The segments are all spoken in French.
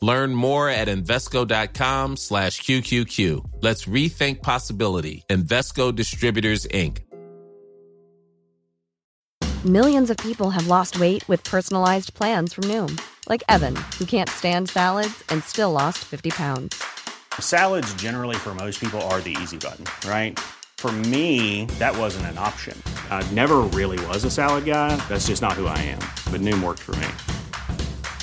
Learn more at Invesco.com slash QQQ. Let's rethink possibility. Invesco Distributors, Inc. Millions of people have lost weight with personalized plans from Noom, like Evan, who can't stand salads and still lost 50 pounds. Salads, generally, for most people, are the easy button, right? For me, that wasn't an option. I never really was a salad guy. That's just not who I am. But Noom worked for me.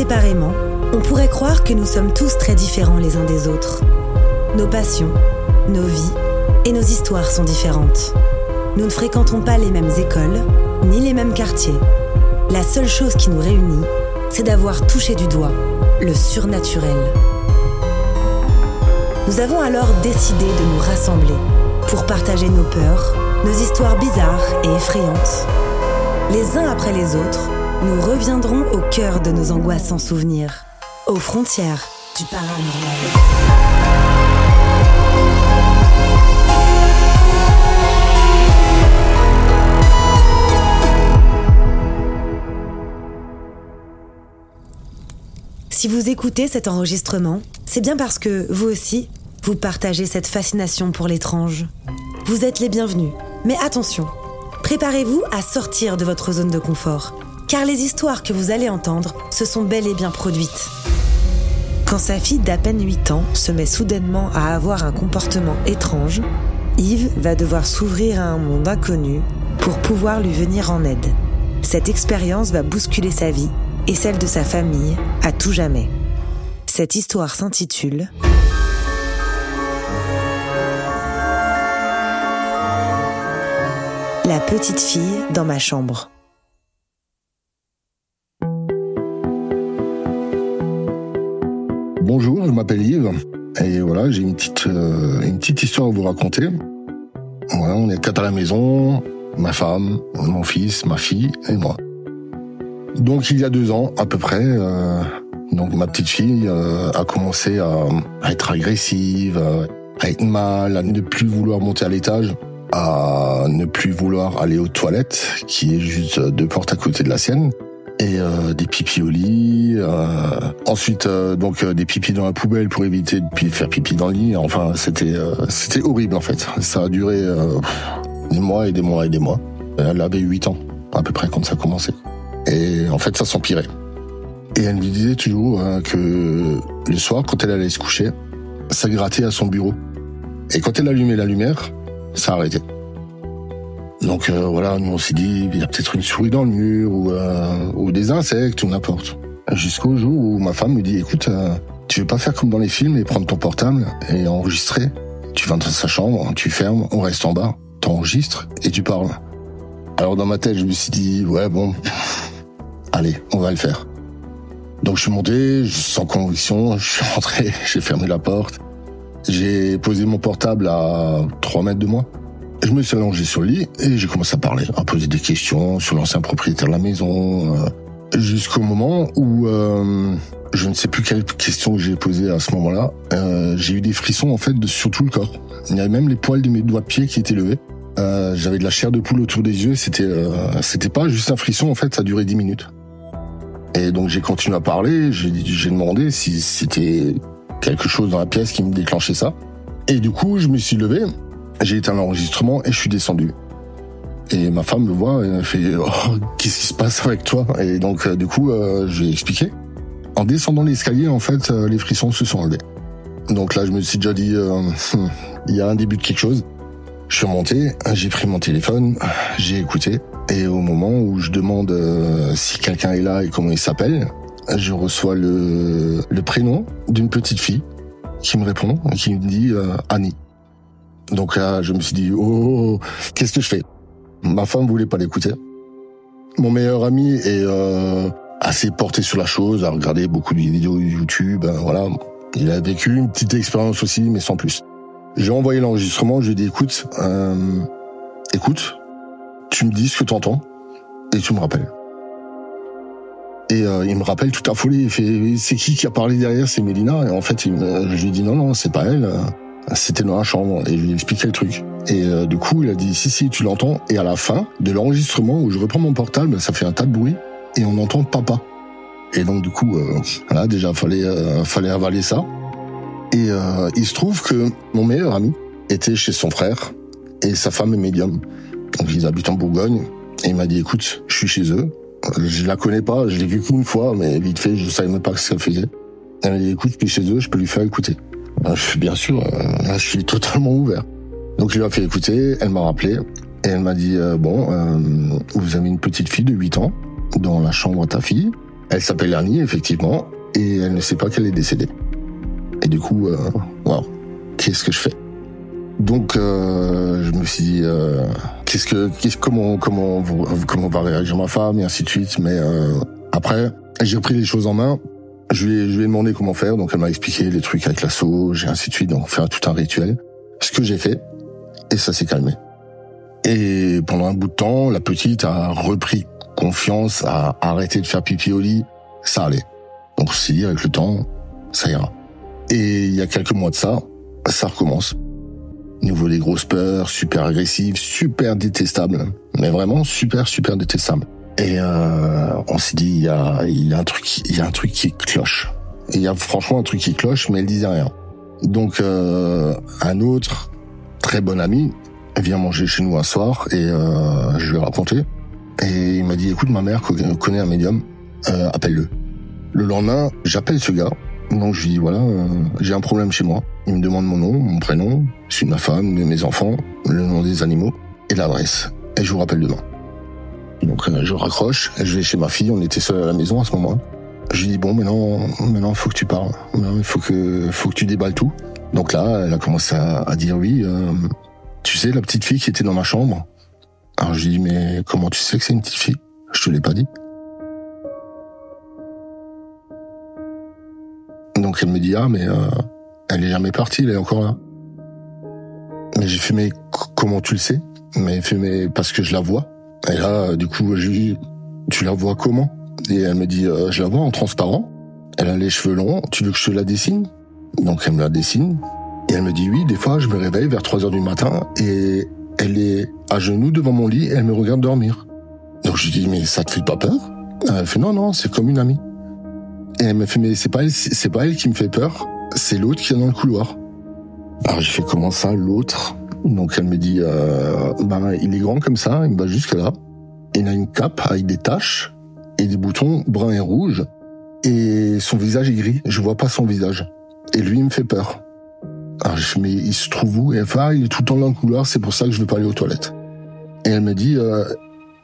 Séparément, on pourrait croire que nous sommes tous très différents les uns des autres. Nos passions, nos vies et nos histoires sont différentes. Nous ne fréquentons pas les mêmes écoles, ni les mêmes quartiers. La seule chose qui nous réunit, c'est d'avoir touché du doigt le surnaturel. Nous avons alors décidé de nous rassembler pour partager nos peurs, nos histoires bizarres et effrayantes. Les uns après les autres, nous reviendrons au cœur de nos angoissants souvenirs, aux frontières du paranormal. Si vous écoutez cet enregistrement, c'est bien parce que vous aussi, vous partagez cette fascination pour l'étrange. Vous êtes les bienvenus, mais attention, préparez-vous à sortir de votre zone de confort, car les histoires que vous allez entendre se sont bel et bien produites. Quand sa fille d'à peine 8 ans se met soudainement à avoir un comportement étrange, Yves va devoir s'ouvrir à un monde inconnu pour pouvoir lui venir en aide. Cette expérience va bousculer sa vie et celle de sa famille à tout jamais. Cette histoire s'intitule La petite fille dans ma chambre. Bonjour, je m'appelle Yves et voilà, j'ai une petite euh, une petite histoire à vous raconter. Voilà, on est quatre à la maison, ma femme, mon fils, ma fille et moi. Donc il y a deux ans à peu près, euh, donc ma petite fille euh, a commencé à, à être agressive, à être mal, à ne plus vouloir monter à l'étage, à ne plus vouloir aller aux toilettes, qui est juste deux portes à côté de la sienne, et euh, des pipis au lit. euh, ensuite euh, donc euh, des pipis dans la poubelle pour éviter de faire pipi dans le lit. Enfin c'était euh, c'était horrible en fait. Ça a duré euh, des mois et des mois et des mois. Elle avait 8 ans à peu près quand ça a commencé. Et en fait, ça s'empirait. Et elle me disait toujours que le soir, quand elle allait se coucher, ça grattait à son bureau. Et quand elle allumait la lumière, ça arrêtait. Donc euh, voilà, nous on s'est dit, il y a peut-être une souris dans le mur ou, euh, ou des insectes ou n'importe. Jusqu'au jour où ma femme me dit, écoute, euh, tu veux pas faire comme dans les films et prendre ton portable et enregistrer? Tu vas dans sa chambre, tu fermes, on reste en bas, t'enregistres et tu parles. Alors dans ma tête, je me suis dit, ouais bon, allez, on va le faire. Donc je suis monté, sans conviction, je suis rentré, j'ai fermé la porte. J'ai posé mon portable à 3 mètres de moi. Je me suis allongé sur le lit et j'ai commencé à parler, à poser des questions sur l'ancien propriétaire de la maison, euh, jusqu'au moment où euh, je ne sais plus quelle question j'ai posée à ce moment-là. Euh, j'ai eu des frissons en fait de, sur tout le corps. Il y avait même les poils de mes doigts de pied qui étaient levés. Euh, j'avais de la chair de poule autour des yeux. C'était euh, c'était pas juste un frisson en fait, ça duré 10 minutes. Et donc j'ai continué à parler. J'ai demandé si c'était quelque chose dans la pièce qui me déclenchait ça. Et du coup, je me suis levé j'ai éteint l'enregistrement et je suis descendu. Et ma femme me voit et elle fait oh, qu'est-ce qui se passe avec toi? Et donc euh, du coup, euh, je lui ai expliqué. En descendant l'escalier, en fait, euh, les frissons se sont enlevés. Donc là, je me suis déjà dit euh, il y a un début de quelque chose. Je suis remonté, j'ai pris mon téléphone, j'ai écouté et au moment où je demande si quelqu'un est là et comment il s'appelle, je reçois le, le prénom d'une petite fille qui me répond et qui me dit Annie. Donc là, je me suis dit, oh, qu'est-ce que je fais? Ma femme voulait pas l'écouter. Mon meilleur ami est euh, assez porté sur la chose, a regardé beaucoup de vidéos YouTube, hein, voilà. Il a vécu une petite expérience aussi, mais sans plus. J'ai envoyé l'enregistrement, je lui ai dit, écoute, euh, écoute, tu me dis ce que tu entends et tu me rappelles. Et euh, il me rappelle tout affolé, il fait, c'est qui qui a parlé derrière? C'est Mélina. Et en fait, je lui dit, non, non, c'est pas elle. Euh, C'était dans la chambre et je lui ai expliqué le truc. Et euh, du coup, il a dit si si, tu l'entends. Et à la fin de l'enregistrement où je reprends mon portable, ça fait un tas de bruit et on entend papa. Et donc du coup, euh, voilà, déjà fallait euh, fallait avaler ça. Et euh, il se trouve que mon meilleur ami était chez son frère et sa femme est médium. Donc ils habitent en Bourgogne. Et il m'a dit écoute, je suis chez eux. Je la connais pas, je l'ai vue qu'une fois, mais vite fait, je savais même pas ce qu'elle faisait. Elle m'a dit écoute, je suis chez eux, je peux lui faire écouter. Ben, je bien sûr, euh, je suis totalement ouvert. Donc je lui ai fait écouter, elle m'a rappelé et elle m'a dit euh, bon, euh, vous avez une petite fille de 8 ans dans la chambre de ta fille. Elle s'appelle Annie effectivement et elle ne sait pas qu'elle est décédée. Et du coup, euh, wow, qu'est-ce que je fais? Donc euh, je me suis dit euh, qu'est-ce que qu'est-ce comment comment comment va réagir ma femme et ainsi de suite. Mais euh, après j'ai repris les choses en main. Je lui, ai, je lui ai demandé comment faire, donc elle m'a expliqué les trucs avec la sauge et ainsi de suite, donc faire tout un rituel. Ce que j'ai fait, et ça s'est calmé. Et pendant un bout de temps, la petite a repris confiance, a arrêté de faire pipi au lit, ça allait. Donc on s'est dit avec le temps, ça ira. Et il y a quelques mois de ça, ça recommence. Niveau des grosses peurs, super agressives, super détestables, mais vraiment super super détestables. Et euh, on s'est dit il y a, y a un truc, il y a un truc qui cloche. Il y a franchement un truc qui cloche, mais elle disait rien. Donc euh, un autre très bon ami vient manger chez nous un soir et euh, je lui ai raconté. Et il m'a dit écoute ma mère connaît un médium, euh, appelle-le. Le lendemain j'appelle ce gars. Donc je lui dis voilà euh, j'ai un problème chez moi. Il me demande mon nom, mon prénom, celui de ma femme, de mes enfants, le nom des animaux et l'adresse. Et je vous rappelle demain. Donc euh, je raccroche, je vais chez ma fille, on était seuls à la maison à ce moment-là. Je lui dis bon maintenant maintenant faut que tu parles, il faut que faut que tu déballes tout. Donc là elle a commencé à, dire oui, euh, tu sais la petite fille qui était dans ma chambre. Alors je lui dis mais comment tu sais que c'est une petite fille? Je te l'ai pas dit. Donc elle me dit ah mais euh, elle est jamais partie, elle est encore là. Mais j'ai fait mais comment tu le sais? Mais elle fait parce que je la vois. Et là du coup je lui dis tu la vois comment? Et elle me dit euh, je la vois en transparent. Elle a les cheveux longs, tu veux que je te la dessine? Donc elle me la dessine. Et elle me dit oui, des fois je me réveille vers 3 heures du matin et elle est à genoux devant mon lit et elle me regarde dormir. Donc je lui dis mais ça te fait pas peur? Elle fait non non, c'est comme une amie. Et elle me fait mais c'est pas elle, c'est pas elle qui me fait peur, c'est l'autre qui est dans le couloir. Alors j'ai fait comment ça l'autre? Donc elle me dit euh, ben il est grand comme ça, il me va jusque là. Il a une cape avec des taches et des boutons bruns et rouges et son visage est gris. Je vois pas son visage. Et lui il me fait peur. Alors je fais mais il se trouve où? Et elle fait ah il est tout le temps dans le couloir, c'est pour ça que je veux pas aller aux toilettes. Et elle me dit euh,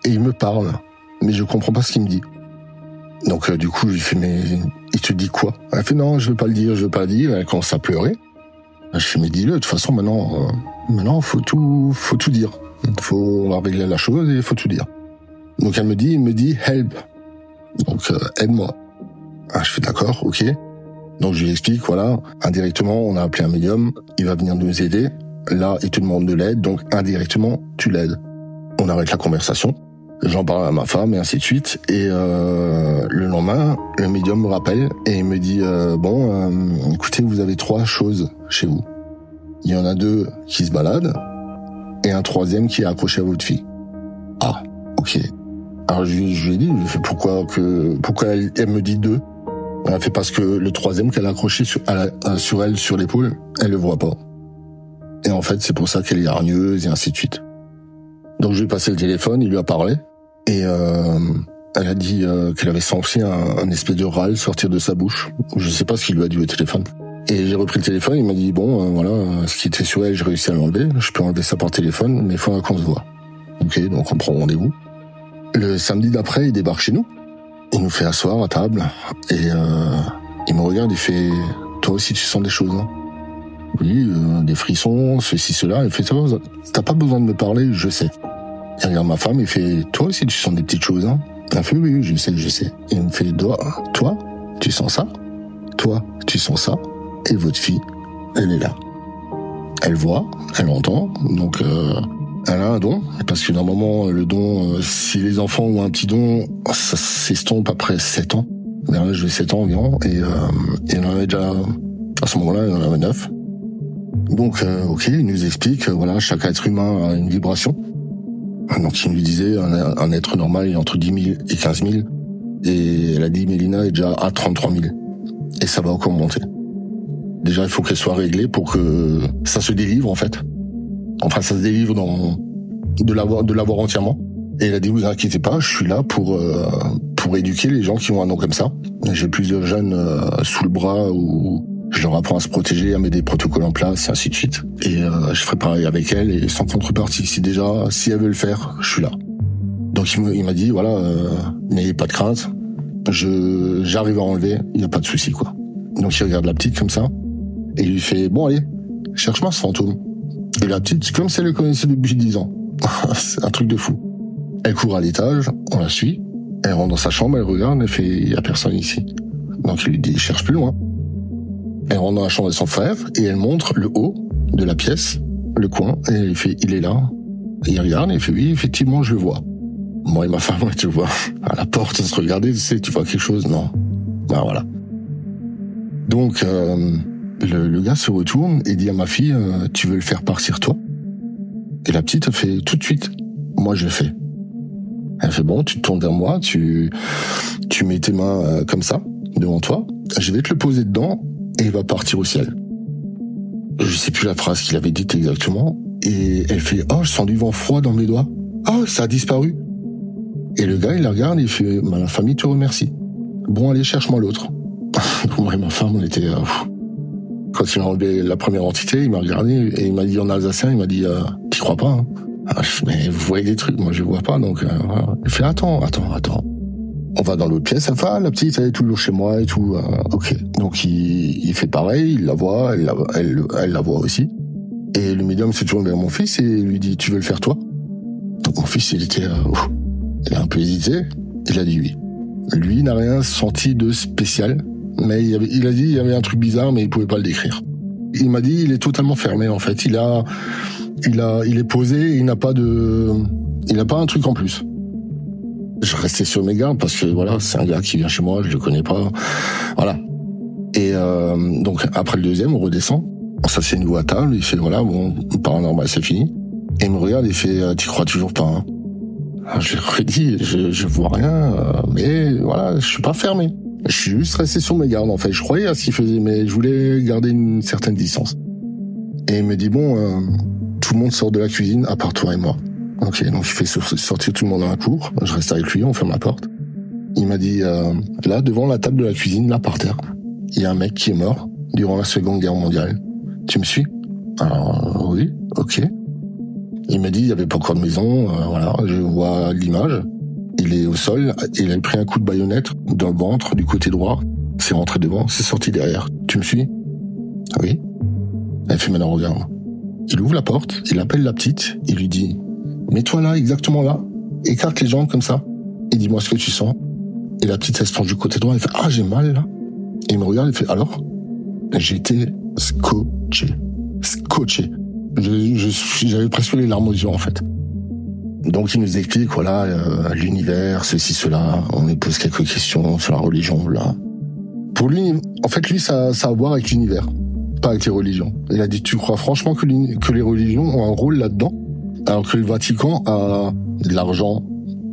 et il me parle, mais je comprends pas ce qu'il me dit. Donc euh, du coup, je lui fais mais il te dit quoi? Elle fait non, je veux pas le dire, je veux pas le dire. Elle commence à pleurer. Je fais mais dis-le. De toute façon, maintenant, euh, maintenant, faut tout, faut tout dire. Faut régler la chose et faut tout dire. Donc elle me dit, il me dit help. Donc euh, aide-moi. Ah, je fais d'accord, ok. Donc je lui explique, voilà, indirectement, on a appelé un médium, il va venir nous aider. Là, il te demande de l'aide, donc indirectement, tu l'aides. On arrête la conversation. J'en parle à ma femme et ainsi de suite. Et euh, le lendemain, le médium me rappelle et me dit euh, bon, euh, écoutez, vous avez trois choses chez vous. Il y en a deux qui se baladent et un troisième qui est accroché à votre fille. Ah, ok. Alors je, lui ai dit, pourquoi que pourquoi elle, me dit deux? Elle fait parce que le troisième qu'elle a accroché sur, sur elle sur l'épaule, elle le voit pas. Et en fait, c'est pour ça qu'elle est hargneuse et ainsi de suite. Donc je lui ai passé le téléphone, il lui a parlé et euh, elle a dit euh, qu'elle avait senti un, un, espèce de râle sortir de sa bouche. Je sais pas ce qu'il lui a dit au téléphone. Et j'ai repris le téléphone, il m'a dit bon euh, voilà, ce qui était sur elle, j'ai réussi à l'enlever. Je peux enlever ça par téléphone, mais il faudra qu'on se voit. Ok, donc on prend rendez-vous. Le samedi d'après, il débarque chez nous. Il nous fait asseoir à table et euh, il me regarde, il fait toi aussi tu sens des choses. Hein oui, euh, des frissons, ceci, cela. Il fait, t'as pas besoin de me parler, je sais. Il regarde ma femme, il fait, toi aussi tu sens des petites choses, hein Elle fait, oui, je sais, je sais. il me fait, toi, toi, tu sens ça? Toi, tu sens ça? Et votre fille, elle est là. Elle voit, elle entend, donc euh, elle a un don, parce que normalement, le don, euh, si les enfants ont un petit don, ça s'estompe après 7 ans. Vers l'âge de 7 ans environ, et, euh, et elle en avait déjà, à ce moment-là, elle en avait 9. Donc, euh, ok, il nous explique, euh, voilà, chaque être humain a une vibration. Donc, il nous disait, un, être normal est entre 10 000 et 15 000. Et elle a dit, Mélina est déjà à 33 000. Et ça va encore monter. Déjà, il faut qu'elle soit réglée pour que ça se délivre, en fait. Enfin, ça se délivre dans, de l'avoir, de l'avoir entièrement. Et elle a dit, vous inquiétez pas, je suis là pour, euh, pour éduquer les gens qui ont un nom comme ça. J'ai plusieurs jeunes euh, sous le bras ou je leur apprends à se protéger, à mettre des protocoles en place, et ainsi de suite. Et euh, je ferai pareil avec elle, et sans contrepartie. Si déjà, si elle veut le faire, je suis là. Donc il m'a dit, voilà, euh, n'ayez pas de crainte, je j'arrive à enlever, il n'y a pas de souci, quoi. Donc il regarde la petite comme ça, et il lui fait, bon allez, cherche-moi ce fantôme. Et la petite, comme si elle le connaissait depuis 10 ans. C'est un truc de fou. Elle court à l'étage, on la suit, elle rentre dans sa chambre, elle regarde, elle fait, il y a personne ici. Donc il lui dit, cherche plus loin. Elle rentre dans la chambre de son frère et elle montre le haut de la pièce, le coin, et elle fait, il est là. Il regarde et il fait, oui, effectivement, je le vois. Moi et ma femme, tu vois, à la porte, se regardait, tu sais, tu vois quelque chose Non. Ben voilà. Donc, euh, le, le, gars se retourne et dit à ma fille, euh, tu veux le faire partir toi? Et la petite, fait, tout de suite, moi je le fais. Elle fait, bon, tu te tournes vers moi, tu, tu mets tes mains euh, comme ça, devant toi, je vais te le poser dedans et il va partir au ciel. Je sais plus la phrase qu'il avait dite exactement. Et elle fait, oh, je sens du vent froid dans mes doigts. Oh, ça a disparu. Et le gars, il la regarde il fait, ma la famille te remercie. Bon, allez, cherche-moi l'autre. Moi et ma femme, on était... Euh, quand il a enlevé la première entité, il m'a regardé et il m'a dit en alsacien, il m'a dit, euh, t'y crois pas hein Mais vous voyez des trucs, moi je vois pas. Donc, euh, il fait, attends, attends, attends on va dans l'autre pièce, enfin, la petite, elle est toujours chez moi et tout. Euh, ok. Donc, il, il, fait pareil, il la voit, elle la, voit aussi. Et le médium se tourne vers mon fils et lui dit, tu veux le faire toi? Donc, mon fils, il était, euh, il a un peu hésité. Il a dit oui. Lui n'a rien senti de spécial, mais il, il a dit, il y avait un truc bizarre, mais il pouvait pas le décrire. Il m'a dit, il est totalement fermé, en fait. Il a, il a, il est posé, il n'a pas de, il n'a pas un truc en plus. Je restais sur mes gardes parce que voilà, c'est un gars qui vient chez moi, je le connais pas, voilà. Et euh, donc après le deuxième, on redescend, on s'assied nouveau à table, il fait voilà, bon, paranormal, c'est fini. Et il me regarde, il fait, euh, tu crois toujours pas hein Je lui redis, je, je vois rien, euh, mais voilà, je suis pas fermé. Je suis juste resté sur mes gardes en fait. Je croyais à ce qu'il faisait, mais je voulais garder une certaine distance. Et il me dit bon, euh, tout le monde sort de la cuisine à part toi et moi. Ok, donc il fait sortir tout le monde dans la cour. Je reste avec lui, on ferme la porte. Il m'a dit, euh, là, devant la table de la cuisine, là, par terre, il y a un mec qui est mort durant la Seconde Guerre mondiale. Tu me suis? Alors, oui, ok. Il m'a dit, il y avait pas encore de maison, euh, voilà, je vois l'image. Il est au sol, il a pris un coup de baïonnette dans le ventre, du côté droit. C'est rentré devant, c'est sorti derrière. Tu me suis? Oui. Elle fait maintenant, regarde. Il ouvre la porte, il appelle la petite, il lui dit, Mets-toi là, exactement là. Écarte les jambes comme ça. Et dis-moi ce que tu sens. Et la petite, elle se penche du côté droit, elle fait, ah, j'ai mal, là. Et il me regarde, il fait, alors? J'étais scotché. Scotché. Je, j'avais presque les larmes aux yeux, en fait. Donc il nous explique, voilà, euh, l'univers, ceci, cela. On lui pose quelques questions sur la religion, là. Pour lui, en fait, lui, ça, ça a à voir avec l'univers, pas avec les religions. Il a dit, tu crois franchement que, que les religions ont un rôle là-dedans, alors que le Vatican a de l'argent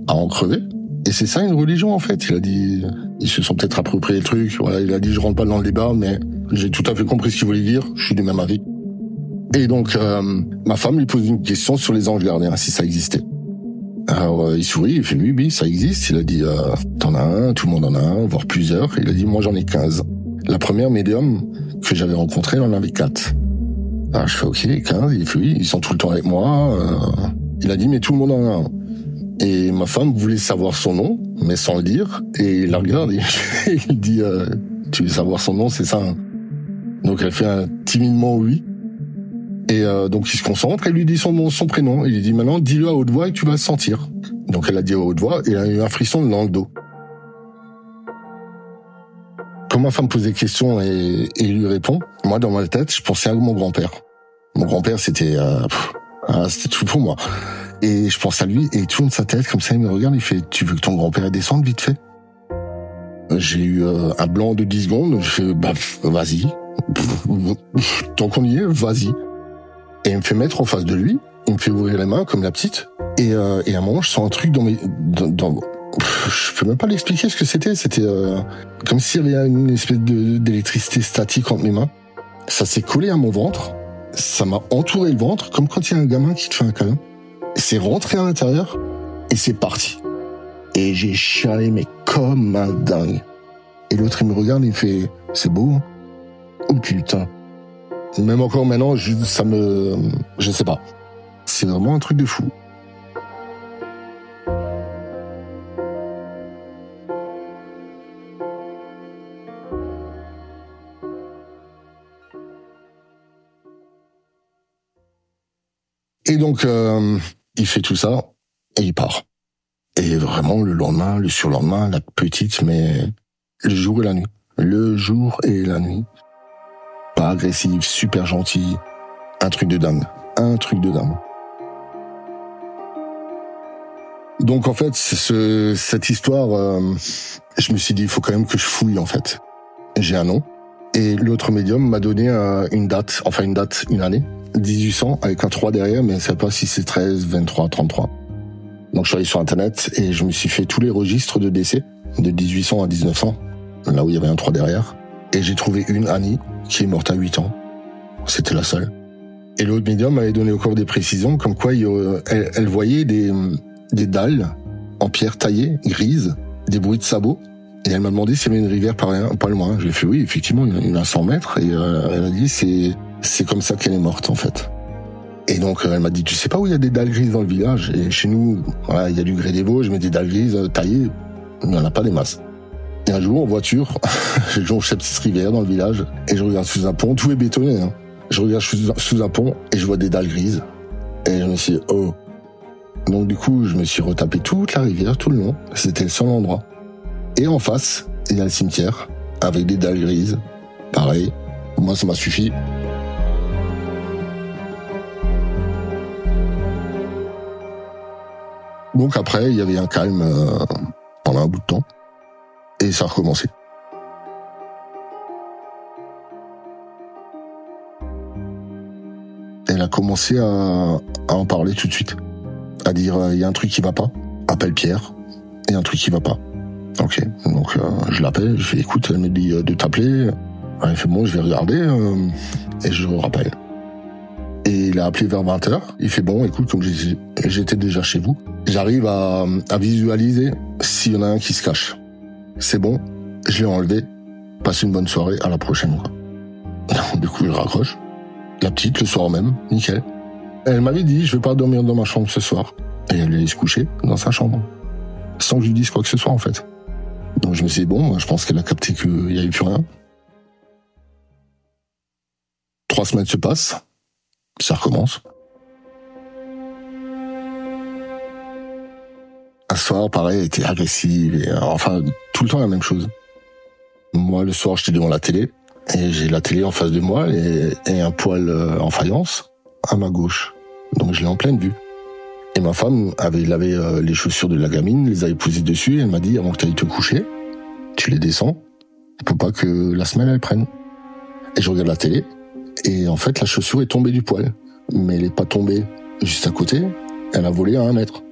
à en crever et c'est ça une religion en fait. Il a dit, ils se sont peut-être approprié le truc. Voilà, il a dit, je rentre pas dans le débat, mais j'ai tout à fait compris ce qu'il voulait dire. Je suis du même avis. Et donc, euh, ma femme lui pose une question sur les anges gardiens, si ça existait. Alors, euh, il sourit, il fait, oui, oui, ça existe. Il a dit, euh, t'en as un, tout le monde en a un, voire plusieurs. Il a dit, moi j'en ai 15. La première médium que j'avais rencontrée, elle en avait quatre. Alors, je fais, ok, 15. Il fait, oui, ils sont tout le temps avec moi. Euh, il a dit, mais tout le monde en a un. Et ma femme voulait savoir son nom, mais sans le dire. Et il la regarde et il dit, euh, tu veux savoir son nom, c'est ça. Hein. Donc elle fait un timidement oui. Et euh, donc il se concentre et lui dit son nom, son prénom. Il lui dit maintenant, dis-le à haute voix et tu vas le sentir. Donc elle a dit à haute voix et elle a eu un frisson dans le dos. Ma femme pose des questions et, lui répond, moi dans ma tête, je pensais à mon grand-père. Mon grand-père, c'était euh, ah, c'était tout pour moi. Et je pense à lui et il tourne sa tête comme ça, il me regarde, il fait Tu veux que ton grand-père descende vite fait? J'ai eu euh, un blanc de 10 secondes, je fais Bah vas-y. Tant qu'on y est, vas-y. Et il me fait mettre en face de lui, il me fait ouvrir les mains comme la petite. Et, euh, et à un moment, je sens un truc dans mes... Dans je peux même pas l'expliquer ce que c'était. C'était euh, comme s'il y avait une espèce d'électricité statique entre mes mains. Ça s'est collé à mon ventre. Ça m'a entouré le ventre, comme quand il y a un gamin qui te fait un câlin. C'est rentré à l'intérieur et c'est parti. Et j'ai chialé, mais comme un dingue. Et l'autre, il me regarde, il fait, c'est beau. Hein oh putain. Même encore maintenant, je, ça me, je sais pas. C'est vraiment un truc de fou. Et donc, euh, il fait tout ça et il part. Et vraiment, le lendemain, le surlendemain, la petite, mais le jour et la nuit. Le jour et la nuit. Pas agressive, super gentille. Un truc de dingue. Un truc de dingue. Donc en fait, ce, cette histoire, euh, je me suis dit, il faut quand même que je fouille en fait. J'ai un nom. Et l'autre médium m'a donné euh, une date, enfin une date, une année. 1800 avec un 3 derrière, mais je sais pas si c'est 13, 23, 33. Donc je suis allé sur internet et je me suis fait tous les registres de décès de 1800 à 1900, là où il y avait un 3 derrière. Et j'ai trouvé une Annie qui est morte à 8 ans. C'était la seule. Et l'autre médium m'avait donné encore des précisions comme quoi elle, elle voyait des, des dalles en pierre taillée, grises, des bruits de sabots. Et elle m'a demandé s'il y avait une rivière par, pas loin. J'ai fait oui, effectivement, il y en a 100 mètres. Et euh, elle a dit c'est c'est comme ça qu'elle est morte en fait. Et donc elle m'a dit tu sais pas où il y a des dalles grises dans le village? Et chez nous il y a du grès des Vosges mais des dalles grises euh, taillées il n'y en a pas des masses. Et un jour en voiture je jonche cette petite rivière dans le village et je regarde sous un pont tout est bétonné hein. Je regarde sous un pont et je vois des dalles grises et je me suis dit, oh donc du coup je me suis retapé toute la rivière tout le long c'était le seul endroit. Et en face il y a le cimetière avec des dalles grises pareil moi ça m'a suffi. Donc après, il y avait un calme euh, pendant un bout de temps. Et ça a recommencé. Elle a commencé à, en parler tout de suite. À dire, euh, il y a un truc qui va pas. Appelle Pierre. Il y a un truc qui va pas. Ok. Donc, euh, je l'appelle. Je fais, écoute, elle me dit de t'appeler. Elle fait, bon, je vais regarder. et je rappelle. Et il a appelé vers 20h. Il fait, bon, écoute, comme j'étais déjà chez vous, j'arrive à, à visualiser s'il y en a un qui se cache. C'est bon, je l'ai enlevé. Passe une bonne soirée, à la prochaine. Du coup, il raccroche. La petite, le soir même, nickel. Elle m'avait dit, je vais pas dormir dans ma chambre ce soir. Et elle allait se coucher dans sa chambre. Sans que je lui dise quoi que ce soit, en fait. Donc je me suis dit, bon, je pense qu'elle a capté qu'il n'y avait plus rien. Trois semaines se passent. Ça recommence. un soir, pareil, était agressive. Euh, enfin, tout le temps la même chose. Moi, le soir, j'étais devant la télé et j'ai la télé en face de moi et, un poil euh, en faïence à ma gauche. Donc je l'ai en pleine vue. Et ma femme avait lavé euh, les chaussures de la gamine, les avait posées dessus et elle m'a dit avant que tu ailles te coucher, tu les descends pour pas que la semelle elle prenne. Et je regarde la télé et en fait la chaussure est tombée du poil. Mais elle est pas tombée juste à côté, elle a volé à un mètre.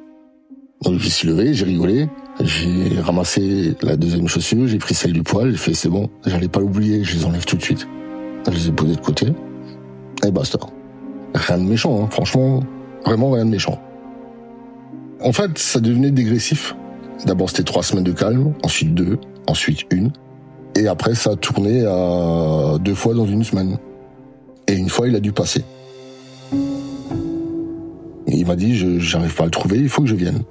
Donc je me suis levé, j'ai rigolé, j'ai ramassé la deuxième chaussure, j'ai pris celle du poil, j'ai fait c'est bon, j'allais pas l'oublier, je les enlève tout de suite. Je les ai posées de côté et basta. Rien de méchant, hein. franchement, vraiment rien de méchant. En fait, ça devenait dégressif. D'abord, c'était trois semaines de calme, ensuite deux, ensuite une. Et après, ça a tourné à deux fois dans une semaine. Et une fois, il a dû passer. il m'a dit, je j'arrive pas à le trouver, il faut que je vienne.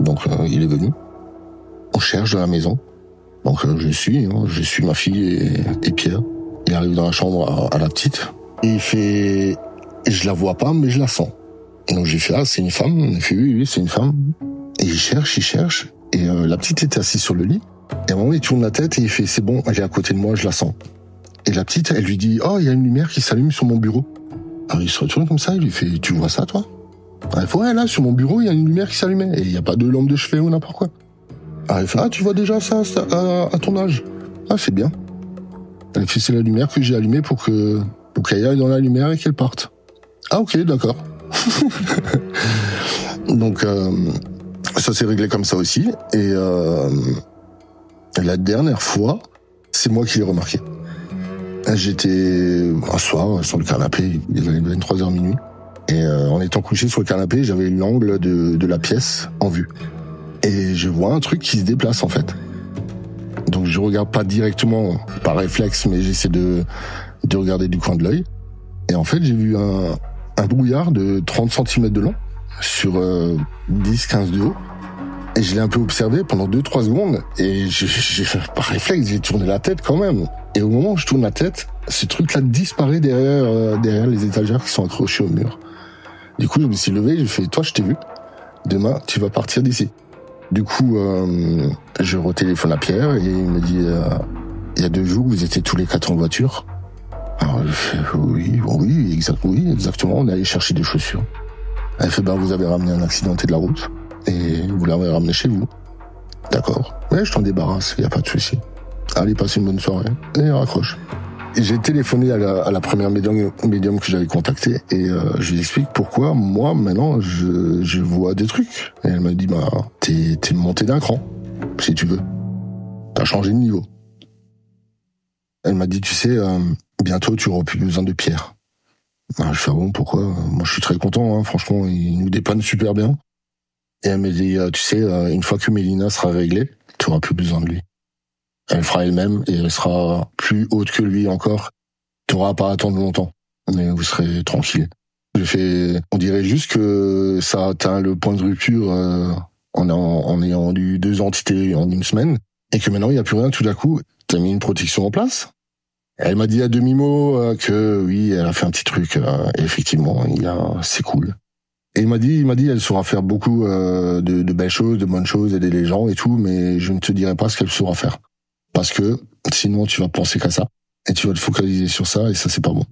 Donc, euh, il est venu. On cherche dans la maison. Donc, euh, je suis, hein, je suis ma fille et, Pierre. Il arrive dans la chambre à, à la petite. Et il fait, je la vois pas, mais je la sens. Et donc j'ai fait ah c'est une femme. Il fait oui oui c'est une femme. Et il cherche, il cherche. Et euh, la petite était assise sur le lit. Et à un moment il tourne la tête et il fait c'est bon, elle est à côté de moi, je la sens. Et la petite, elle lui dit oh il y a une lumière qui s'allume sur mon bureau. Alors il se retourne comme ça, il lui fait tu vois ça toi? Elle fait ouais là sur mon bureau il y a une lumière qui s'allumait et il n'y a pas de lampe de chevet ou n'importe quoi. Alors il fait ah tu vois déjà ça, à, ton âge Ah c'est bien. Elle fait c'est la lumière que j'ai allumée pour que pour qu'elle aille dans la lumière et qu'elle parte. Ah ok d'accord. Donc euh, ça s'est réglé comme ça aussi. Et euh, la dernière fois, c'est moi qui l'ai remarqué. J'étais un soir sur le canapé, il y avait 23h minuit. Et euh, en étant couché sur le canapé, j'avais l'angle de, de la pièce en vue. Et je vois un truc qui se déplace en fait. Donc je regarde pas directement par réflexe, mais j'essaie de, de regarder du coin de l'œil. Et en fait, j'ai vu un, un brouillard de 30 cm de long sur euh, 10-15 de haut. Et je l'ai un peu observé pendant 2-3 secondes et j'ai, par réflexe, j'ai tourné la tête quand même. Et au moment où je tourne la tête, ce truc-là disparaît derrière, euh, derrière les étagères qui sont accrochées au mur. Du coup, je me suis levé, j'ai fait, toi, je t'ai vu. Demain, tu vas partir d'ici. Du coup, euh, je retéléphone à Pierre et il me dit, euh, il y a deux jours, vous étiez tous les quatre en voiture. Alors, je fais, oui, oui, exact, oui, exactement. On est allé chercher des chaussures. Elle fait, ben, vous avez ramené un accidenté de la route et vous l'avez ramené chez vous. D'accord. Mais je t'en débarrasse, il y a pas de souci. Allez, passez une bonne soirée. Et raccroche. J'ai téléphoné à la, première médium, que j'avais contacté et euh, je lui explique pourquoi moi maintenant je, je vois des trucs. Et elle m'a dit bah t'es t'es monté d'un cran si tu veux. T'as changé de niveau. Elle m'a dit tu sais euh, bientôt tu auras plus besoin de Pierre. Alors, je fais ah bon pourquoi? Moi je suis très content, hein, franchement il nous dépanne super bien. Et elle m'a dit tu sais une fois que Mélina sera réglée, tu auras plus besoin de lui. Elle fera elle-même et elle sera plus haute que lui encore. Tu n'auras pas à attendre longtemps, mais vous serez tranquille. Je fais, on dirait juste que ça atteint le point de rupture euh, en, en, ayant eu deux entités en une semaine et que maintenant il n'y a plus rien tout d'un coup. T'as mis une protection en place Elle m'a dit à demi mot euh, que oui, elle a fait un petit truc. Euh, effectivement, il y a, c'est cool. Et il m'a dit, il m'a dit, elle saura faire beaucoup euh, de, belles choses, de bonnes choses, aider les gens et tout, mais je ne te dirai pas ce qu'elle saura faire. Parce que sinon, tu vas penser qu'à ça. Et tu vas te focaliser sur ça, et ça, c'est pas bon.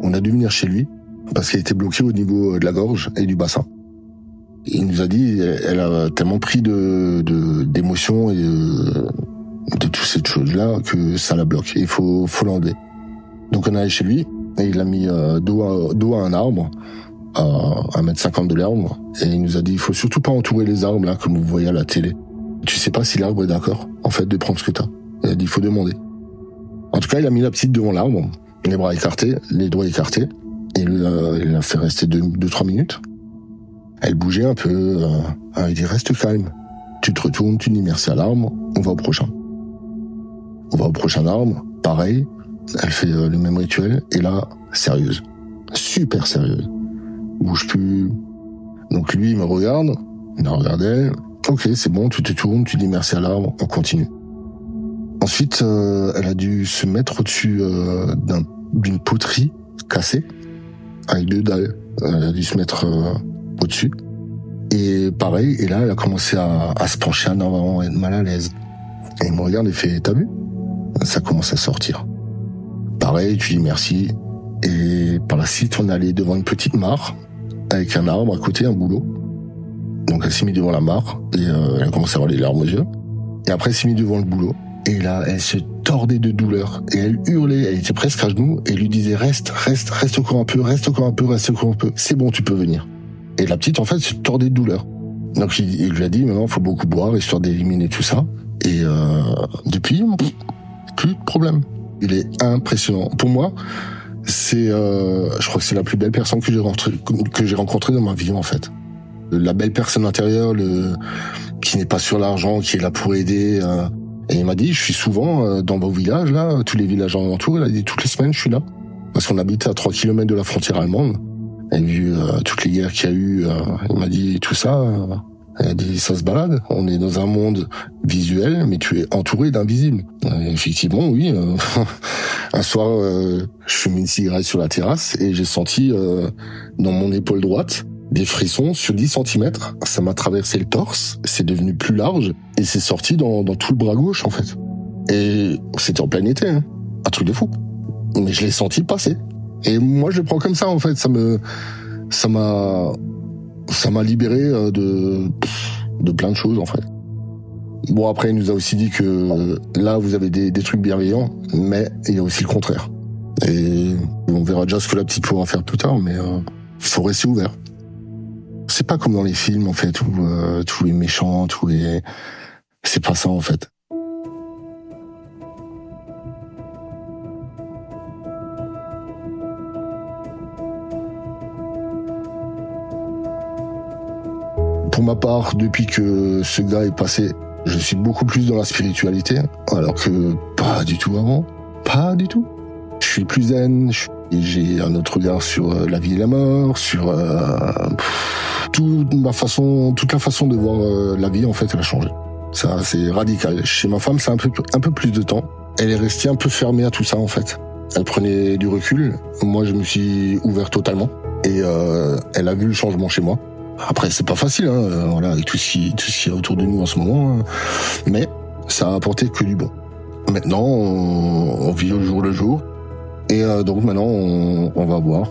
On a dû venir chez lui, parce qu'elle était bloquée au niveau de la gorge et du bassin. Il nous a dit, elle a tellement pris de d'émotions et de, de toutes ces choses-là que ça la bloque. Il faut, faut l'enlever. Donc on est allé chez lui, et il a mis euh, dos, à, un arbre, à 1m50 de l'arbre et il nous a dit il faut surtout pas entourer les arbres là comme vous voyez à la télé. Tu sais pas si l'arbre est d'accord en fait de prendre ce que t'as. Il a dit il faut demander. En tout cas il a mis la petite devant l'arbre, les bras écartés, les doigts écartés et il l'a fait rester 2-3 deux, minutes. Elle bougeait un peu. Euh, il dit reste calme. Tu te retournes, tu dis merci à l'arbre, on va au prochain. On va au prochain arbre, pareil. Elle fait euh, le même rituel et là sérieuse, super sérieuse bouge plus. Donc lui, il me regarde, il me regardait. Ok, c'est bon, tu te tournes, tu dis merci à l'arbre, on continue. Ensuite, euh, elle a dû se mettre au-dessus euh, d'une poterie cassée avec deux dalles. Elle a dû se mettre au-dessus. Et pareil, et là, elle a commencé à, à se pencher à normalement être mal à l'aise. Et il me regarde et fait, t'as vu? Ça commence à sortir. Tu dis merci. Et par la suite, on allé devant une petite mare, avec un arbre à côté, un boulot. Donc elle s'est mise devant la mare, et euh, elle a commencé à avoir les larmes aux yeux. Et après, elle s'est mise devant le boulot. Et là, elle se tordait de douleur. Et elle hurlait, elle était presque à genoux, et lui disait, reste, reste, reste encore un peu, reste encore un peu, reste encore un peu. C'est bon, tu peux venir. Et la petite, en fait, se tordait de douleur. Donc il, lui a dit, maintenant, faut beaucoup boire, histoire d'éliminer tout ça. Et euh, depuis, plus de problème. Il est impressionnant. Pour moi, c'est, euh, je crois que c'est la plus belle personne que j'ai rencontrée, que j'ai rencontrée dans ma vie, en fait. La belle personne intérieure, le, qui n'est pas sur l'argent, qui est là pour aider. Euh. et il m'a dit, je suis souvent euh, dans vos villages, là, tous les villages alentours. Il a dit, toutes les semaines, je suis là. Parce qu'on habite à 3 km de la frontière allemande. Et vu euh, toutes les guerres qu'il y a eu, euh, il m'a dit tout ça. Euh, ça se balade. On est dans un monde visuel, mais tu es entouré d'invisibles. effectivement, oui. un soir, je fume une cigarette sur la terrasse et j'ai senti dans mon épaule droite des frissons sur 10 cm. Ça m'a traversé le torse, c'est devenu plus large et c'est sorti dans, dans, tout le bras gauche en fait. Et c'était en plein été, hein. un truc de fou. Mais je l'ai senti passer. Et moi, je le prends comme ça, en fait. Ça me, ça m'a, ça m'a libéré euh, de, de plein de choses, en fait. Bon, après, il nous a aussi dit que là, vous avez des, des trucs bienveillants, mais il y a aussi le contraire. Et on verra déjà ce que la petite pourra faire plus tard, mais euh, faut rester ouvert. C'est pas comme dans les films, en fait, où euh, tout est méchant, tout est... C'est pas ça, en fait. Pour ma part, depuis que ce gars est passé, je suis beaucoup plus dans la spiritualité, alors que pas du tout avant. Pas du tout. Je suis plus zen, j'ai un autre regard sur euh, la vie et la mort, sur euh, toute ma façon, toute la façon de voir euh, la vie en fait, elle a changé. Ça, c'est radical. Chez ma femme, c'est un peu, un peu plus de temps. Elle est restée un peu fermée à tout ça en fait. Elle prenait du recul. Moi, je me suis ouvert totalement et euh, elle a vu le changement chez moi. Après, c'est pas facile, hein, euh, voilà, avec tout ce qui, tout ce qui est autour de nous en ce moment, hein. mais ça a apporté que du bon. Maintenant, on, vit au jour le jour, et euh, donc maintenant, on, on va voir.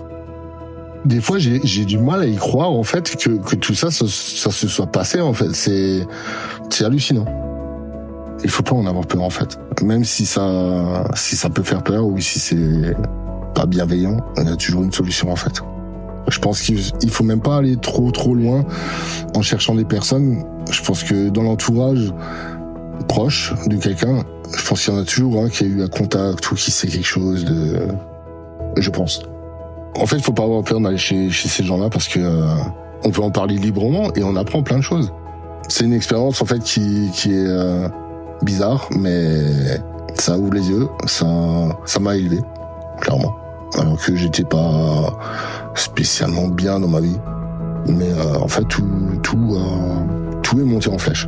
Des fois, j'ai du mal à y croire en fait que, que tout ça, ça, ça, se soit passé en fait. C'est c'est hallucinant. Il faut pas en avoir peur en fait, même si ça si ça peut faire peur ou si c'est pas bienveillant, il y a toujours une solution en fait. Je pense qu'il faut même pas aller trop trop loin en cherchant des personnes. Je pense que dans l'entourage proche de quelqu'un, je pense qu'il y en a toujours qui a eu un contact ou qui sait quelque chose de. Je pense. En fait, il faut pas avoir peur d'aller chez, chez ces gens-là parce que euh, on peut en parler librement et on apprend plein de choses. C'est une expérience en fait qui, qui est euh, bizarre, mais ça ouvre les yeux, ça ça m'a élevé, clairement. Alors que j'étais pas spécialement bien dans ma vie. Mais euh, en fait, tout, tout, euh, tout est monté en flèche.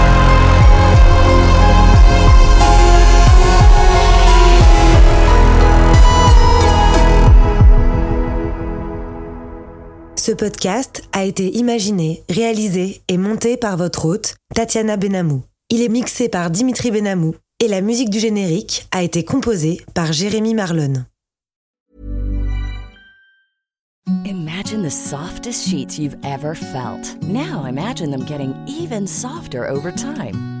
Ce podcast a été imaginé, réalisé et monté par votre hôte, Tatiana Benamou. Il est mixé par Dimitri Benamou et la musique du générique a été composée par Jérémy Marlon. Imagine the softest sheets you've ever felt. Now imagine them getting even softer over time.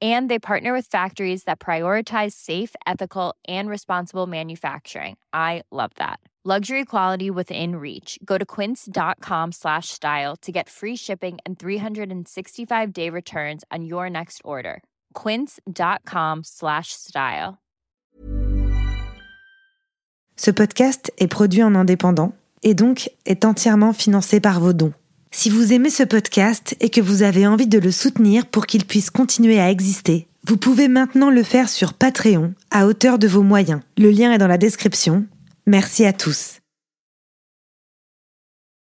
and they partner with factories that prioritize safe ethical and responsible manufacturing. I love that. Luxury quality within reach. Go to quince.com slash style to get free shipping and 365 day returns on your next order. quince.com slash style. Ce podcast est produit en indépendant et donc est entièrement financé par vos dons. Si vous aimez ce podcast et que vous avez envie de le soutenir pour qu'il puisse continuer à exister, vous pouvez maintenant le faire sur Patreon à hauteur de vos moyens. Le lien est dans la description. Merci à tous.